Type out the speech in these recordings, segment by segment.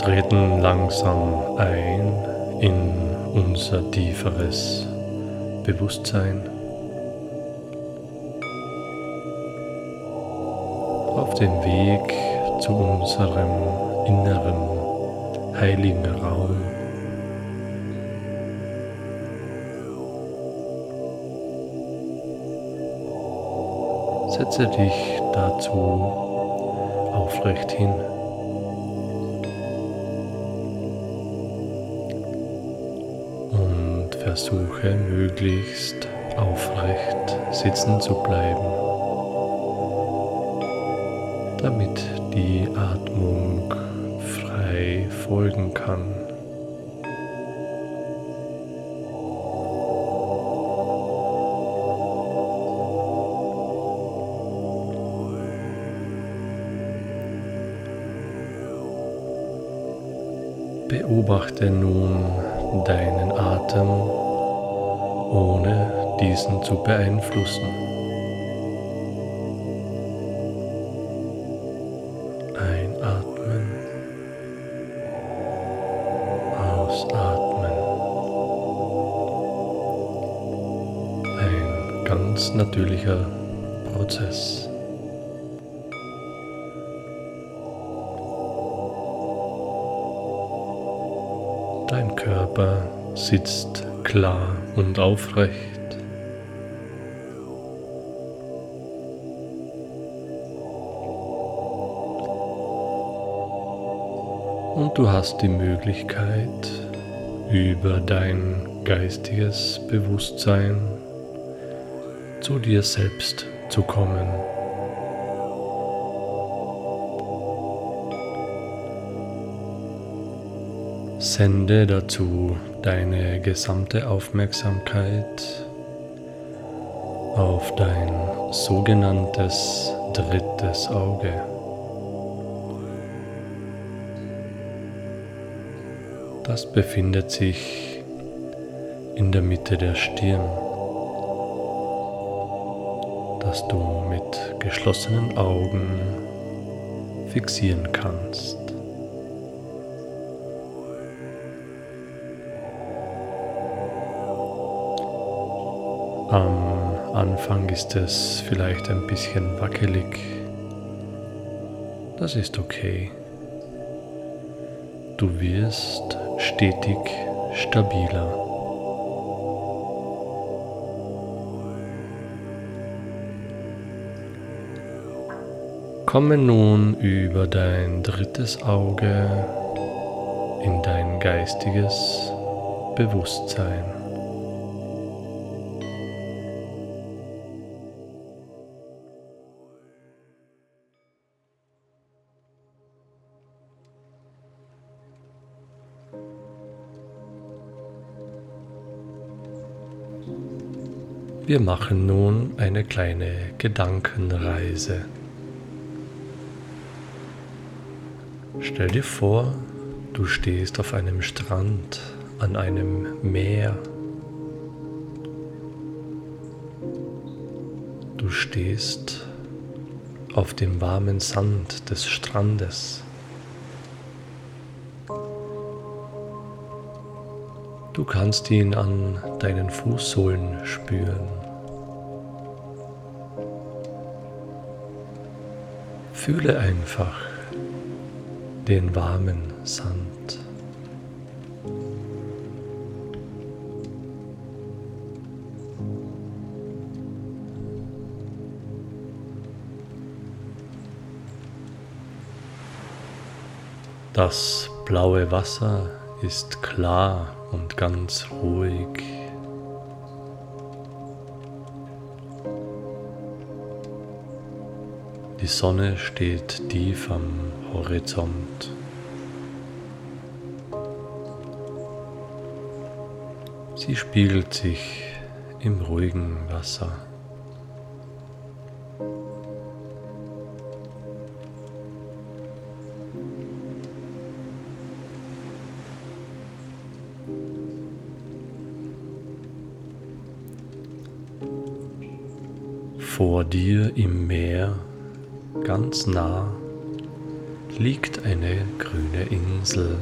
Treten langsam ein in unser tieferes Bewusstsein. Auf den Weg zu unserem inneren heiligen Raum. Setze dich dazu aufrecht hin. Versuche möglichst aufrecht sitzen zu bleiben, damit die Atmung frei folgen kann. Beobachte nun deinen Atem, ohne diesen zu beeinflussen. Einatmen, ausatmen. Ein ganz natürlicher Prozess. Dein Körper sitzt klar und aufrecht. Und du hast die Möglichkeit, über dein geistiges Bewusstsein zu dir selbst zu kommen. Sende dazu deine gesamte Aufmerksamkeit auf dein sogenanntes drittes Auge. Das befindet sich in der Mitte der Stirn, das du mit geschlossenen Augen fixieren kannst. Am Anfang ist es vielleicht ein bisschen wackelig. Das ist okay. Du wirst stetig stabiler. Komme nun über dein drittes Auge in dein geistiges Bewusstsein. Wir machen nun eine kleine Gedankenreise. Stell dir vor, du stehst auf einem Strand an einem Meer. Du stehst auf dem warmen Sand des Strandes. Du kannst ihn an deinen Fußsohlen spüren. Fühle einfach den warmen Sand. Das blaue Wasser ist klar und ganz ruhig. Die Sonne steht tief am Horizont. Sie spiegelt sich im ruhigen Wasser. Vor dir im Meer ganz nah liegt eine grüne Insel.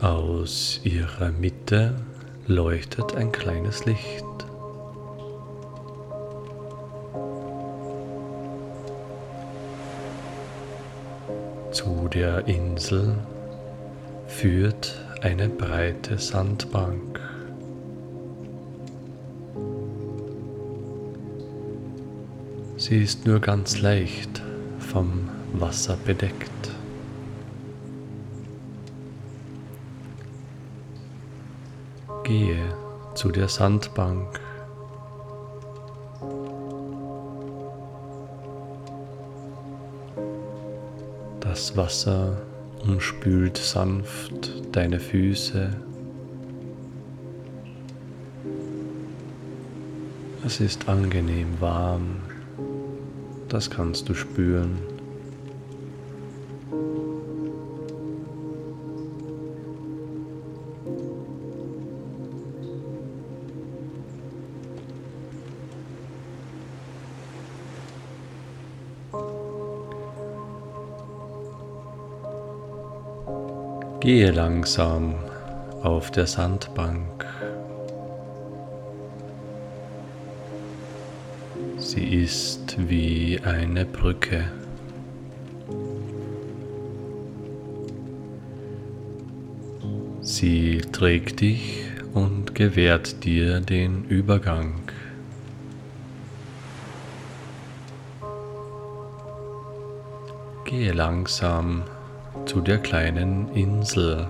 Aus ihrer Mitte leuchtet ein kleines Licht. Zu der Insel führt eine breite Sandbank. Sie ist nur ganz leicht vom Wasser bedeckt. Gehe zu der Sandbank. Das Wasser umspült sanft deine Füße. Es ist angenehm warm, das kannst du spüren. Gehe langsam auf der Sandbank. Sie ist wie eine Brücke. Sie trägt dich und gewährt dir den Übergang. Gehe langsam zu der kleinen Insel.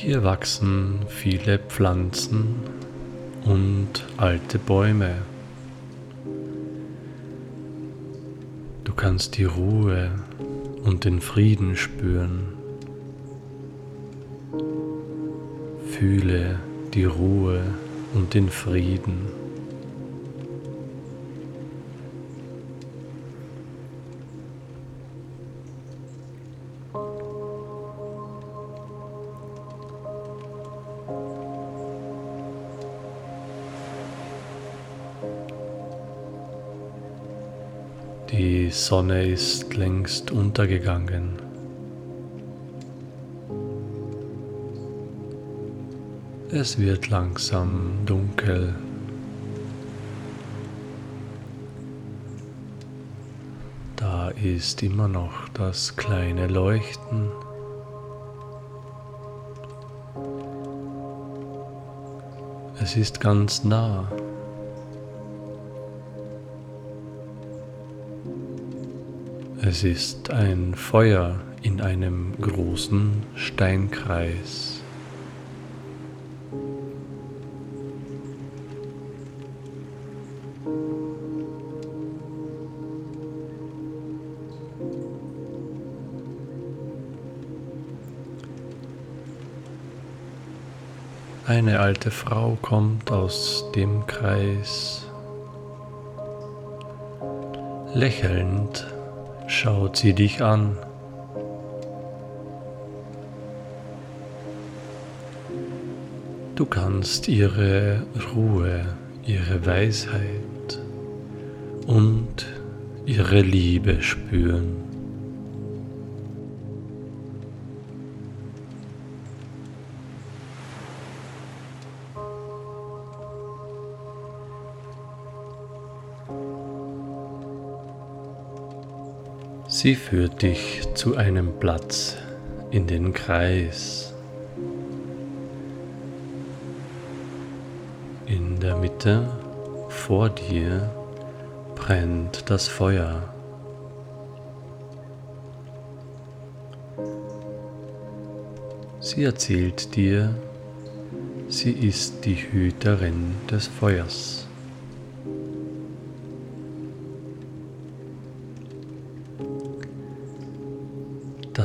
Hier wachsen viele Pflanzen und alte Bäume. kannst die Ruhe und den Frieden spüren. Fühle die Ruhe und den Frieden. Sonne ist längst untergegangen. Es wird langsam dunkel. Da ist immer noch das kleine Leuchten. Es ist ganz nah. Es ist ein Feuer in einem großen Steinkreis. Eine alte Frau kommt aus dem Kreis. Lächelnd schaut sie dich an. Du kannst ihre Ruhe, ihre Weisheit und ihre Liebe spüren. Sie führt dich zu einem Platz in den Kreis. In der Mitte vor dir brennt das Feuer. Sie erzählt dir, sie ist die Hüterin des Feuers.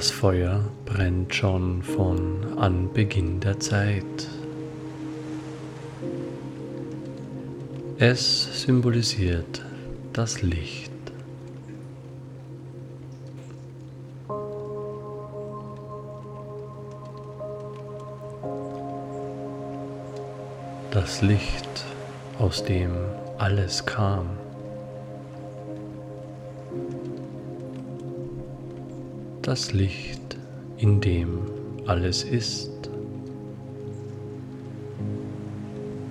Das Feuer brennt schon von Anbeginn der Zeit. Es symbolisiert das Licht. Das Licht, aus dem alles kam. Das Licht, in dem alles ist.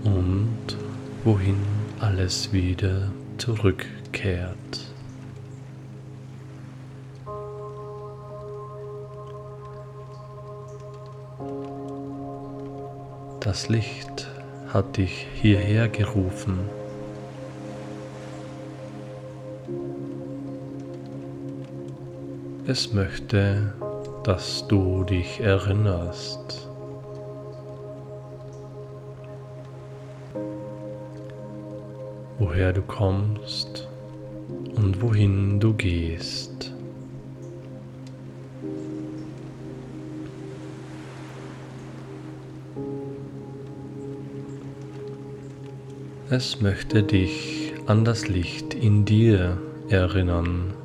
Und wohin alles wieder zurückkehrt. Das Licht hat dich hierher gerufen. Es möchte, dass du dich erinnerst. woher du kommst und wohin du gehst. Es möchte dich an das Licht in dir erinnern.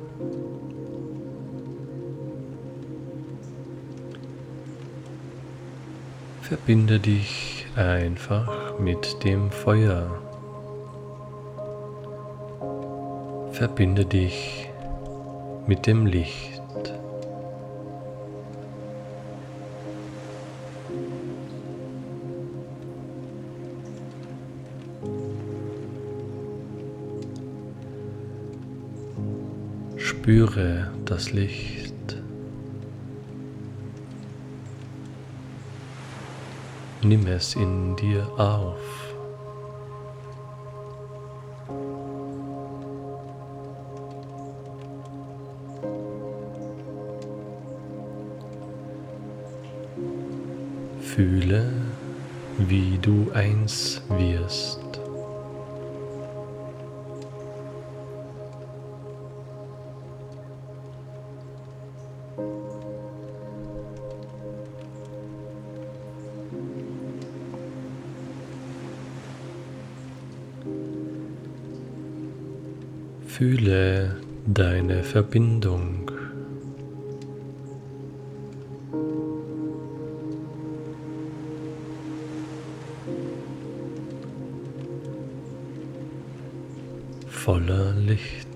Verbinde dich einfach mit dem Feuer. Verbinde dich mit dem Licht. Spüre das Licht. Nimm es in dir auf. Fühle, wie du eins wirst. Fühle deine Verbindung voller Licht.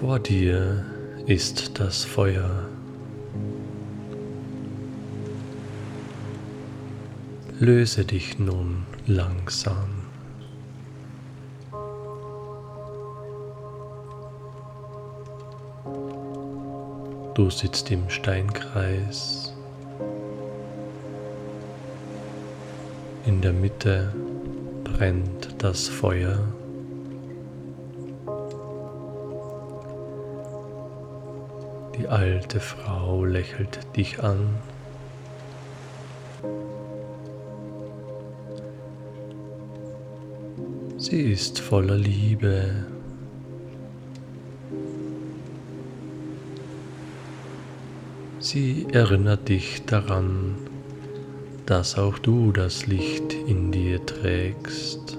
Vor dir ist das Feuer. Löse dich nun langsam. Du sitzt im Steinkreis. In der Mitte brennt das Feuer. Alte Frau lächelt dich an. Sie ist voller Liebe. Sie erinnert dich daran, dass auch du das Licht in dir trägst.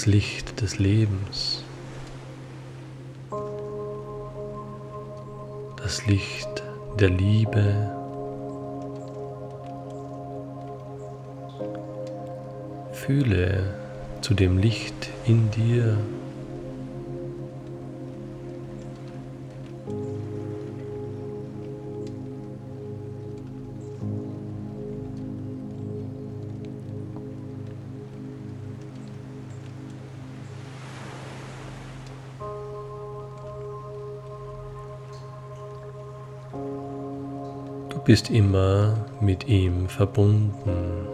Das Licht des Lebens. Das Licht der Liebe. Fühle zu dem Licht in dir. bist immer mit ihm verbunden.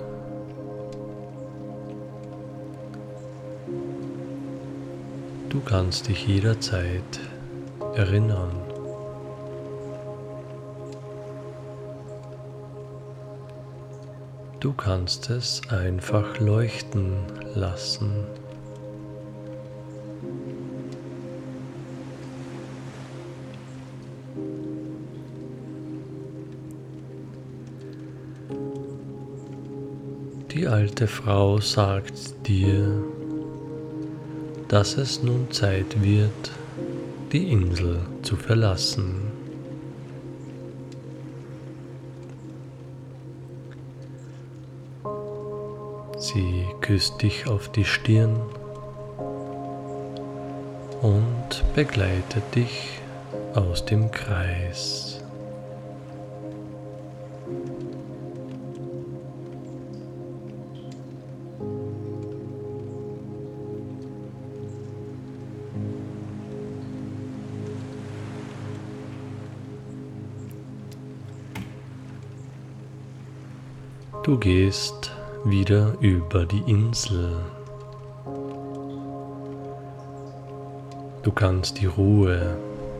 Du kannst dich jederzeit erinnern. Du kannst es einfach leuchten lassen. Alte Frau sagt dir, dass es nun Zeit wird, die Insel zu verlassen. Sie küsst dich auf die Stirn und begleitet dich aus dem Kreis. Du gehst wieder über die Insel. Du kannst die Ruhe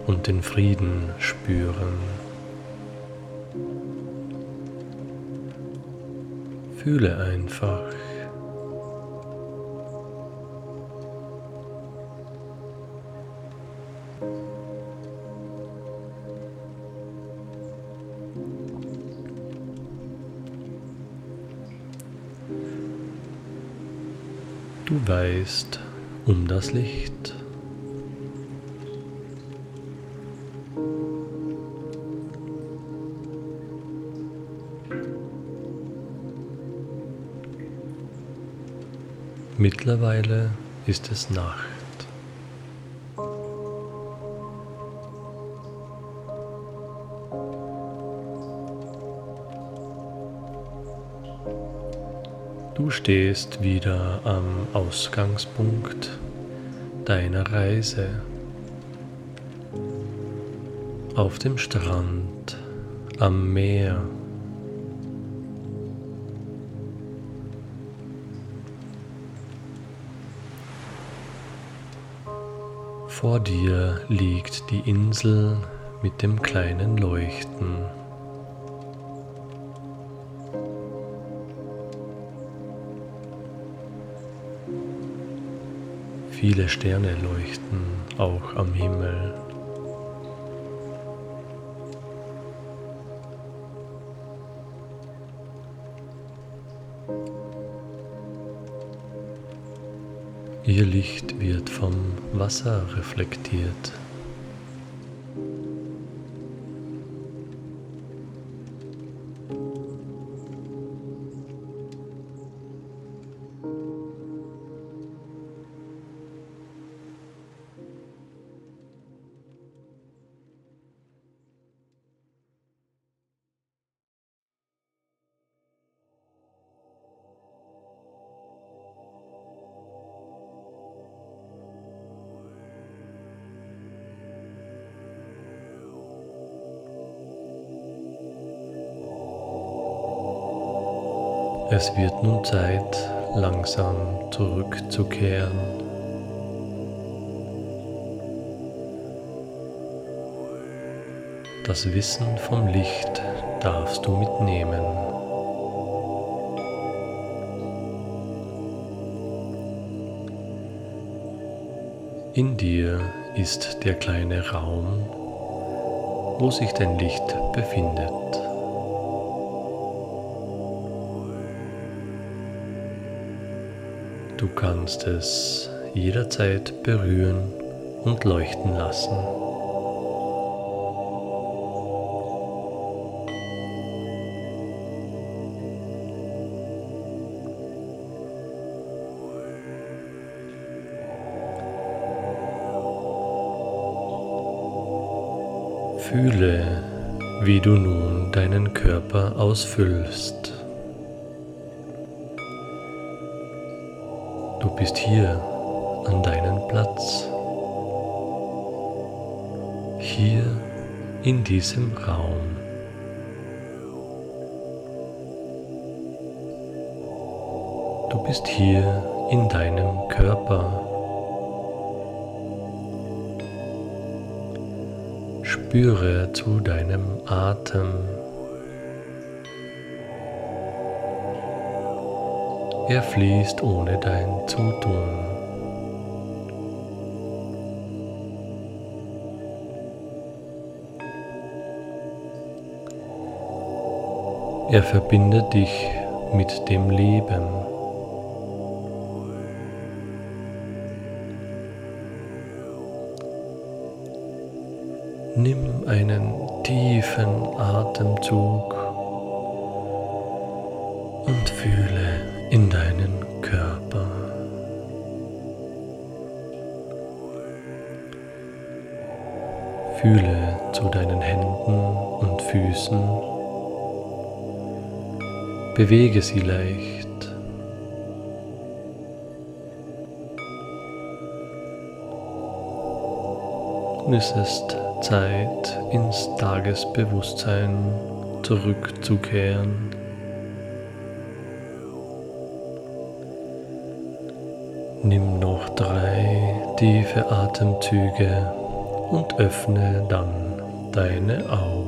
und den Frieden spüren. Fühle einfach. Du weißt um das Licht. Mittlerweile ist es Nacht. Stehst wieder am Ausgangspunkt deiner Reise. Auf dem Strand, am Meer. Vor dir liegt die Insel mit dem kleinen Leuchten. Viele Sterne leuchten auch am Himmel. Ihr Licht wird vom Wasser reflektiert. Es wird nun Zeit, langsam zurückzukehren. Das Wissen vom Licht darfst du mitnehmen. In dir ist der kleine Raum, wo sich dein Licht befindet. Kannst es jederzeit berühren und leuchten lassen. Fühle, wie du nun deinen Körper ausfüllst. Bist hier an deinem Platz. Hier in diesem Raum. Du bist hier in deinem Körper. Spüre zu deinem Atem. Er fließt ohne dein Zutun. Er verbindet dich mit dem Leben. Nimm einen tiefen Atemzug Fühle zu deinen Händen und Füßen Bewege sie leicht. Es ist Zeit, ins Tagesbewusstsein zurückzukehren. Nimm noch drei tiefe Atemzüge und öffne dann deine Augen.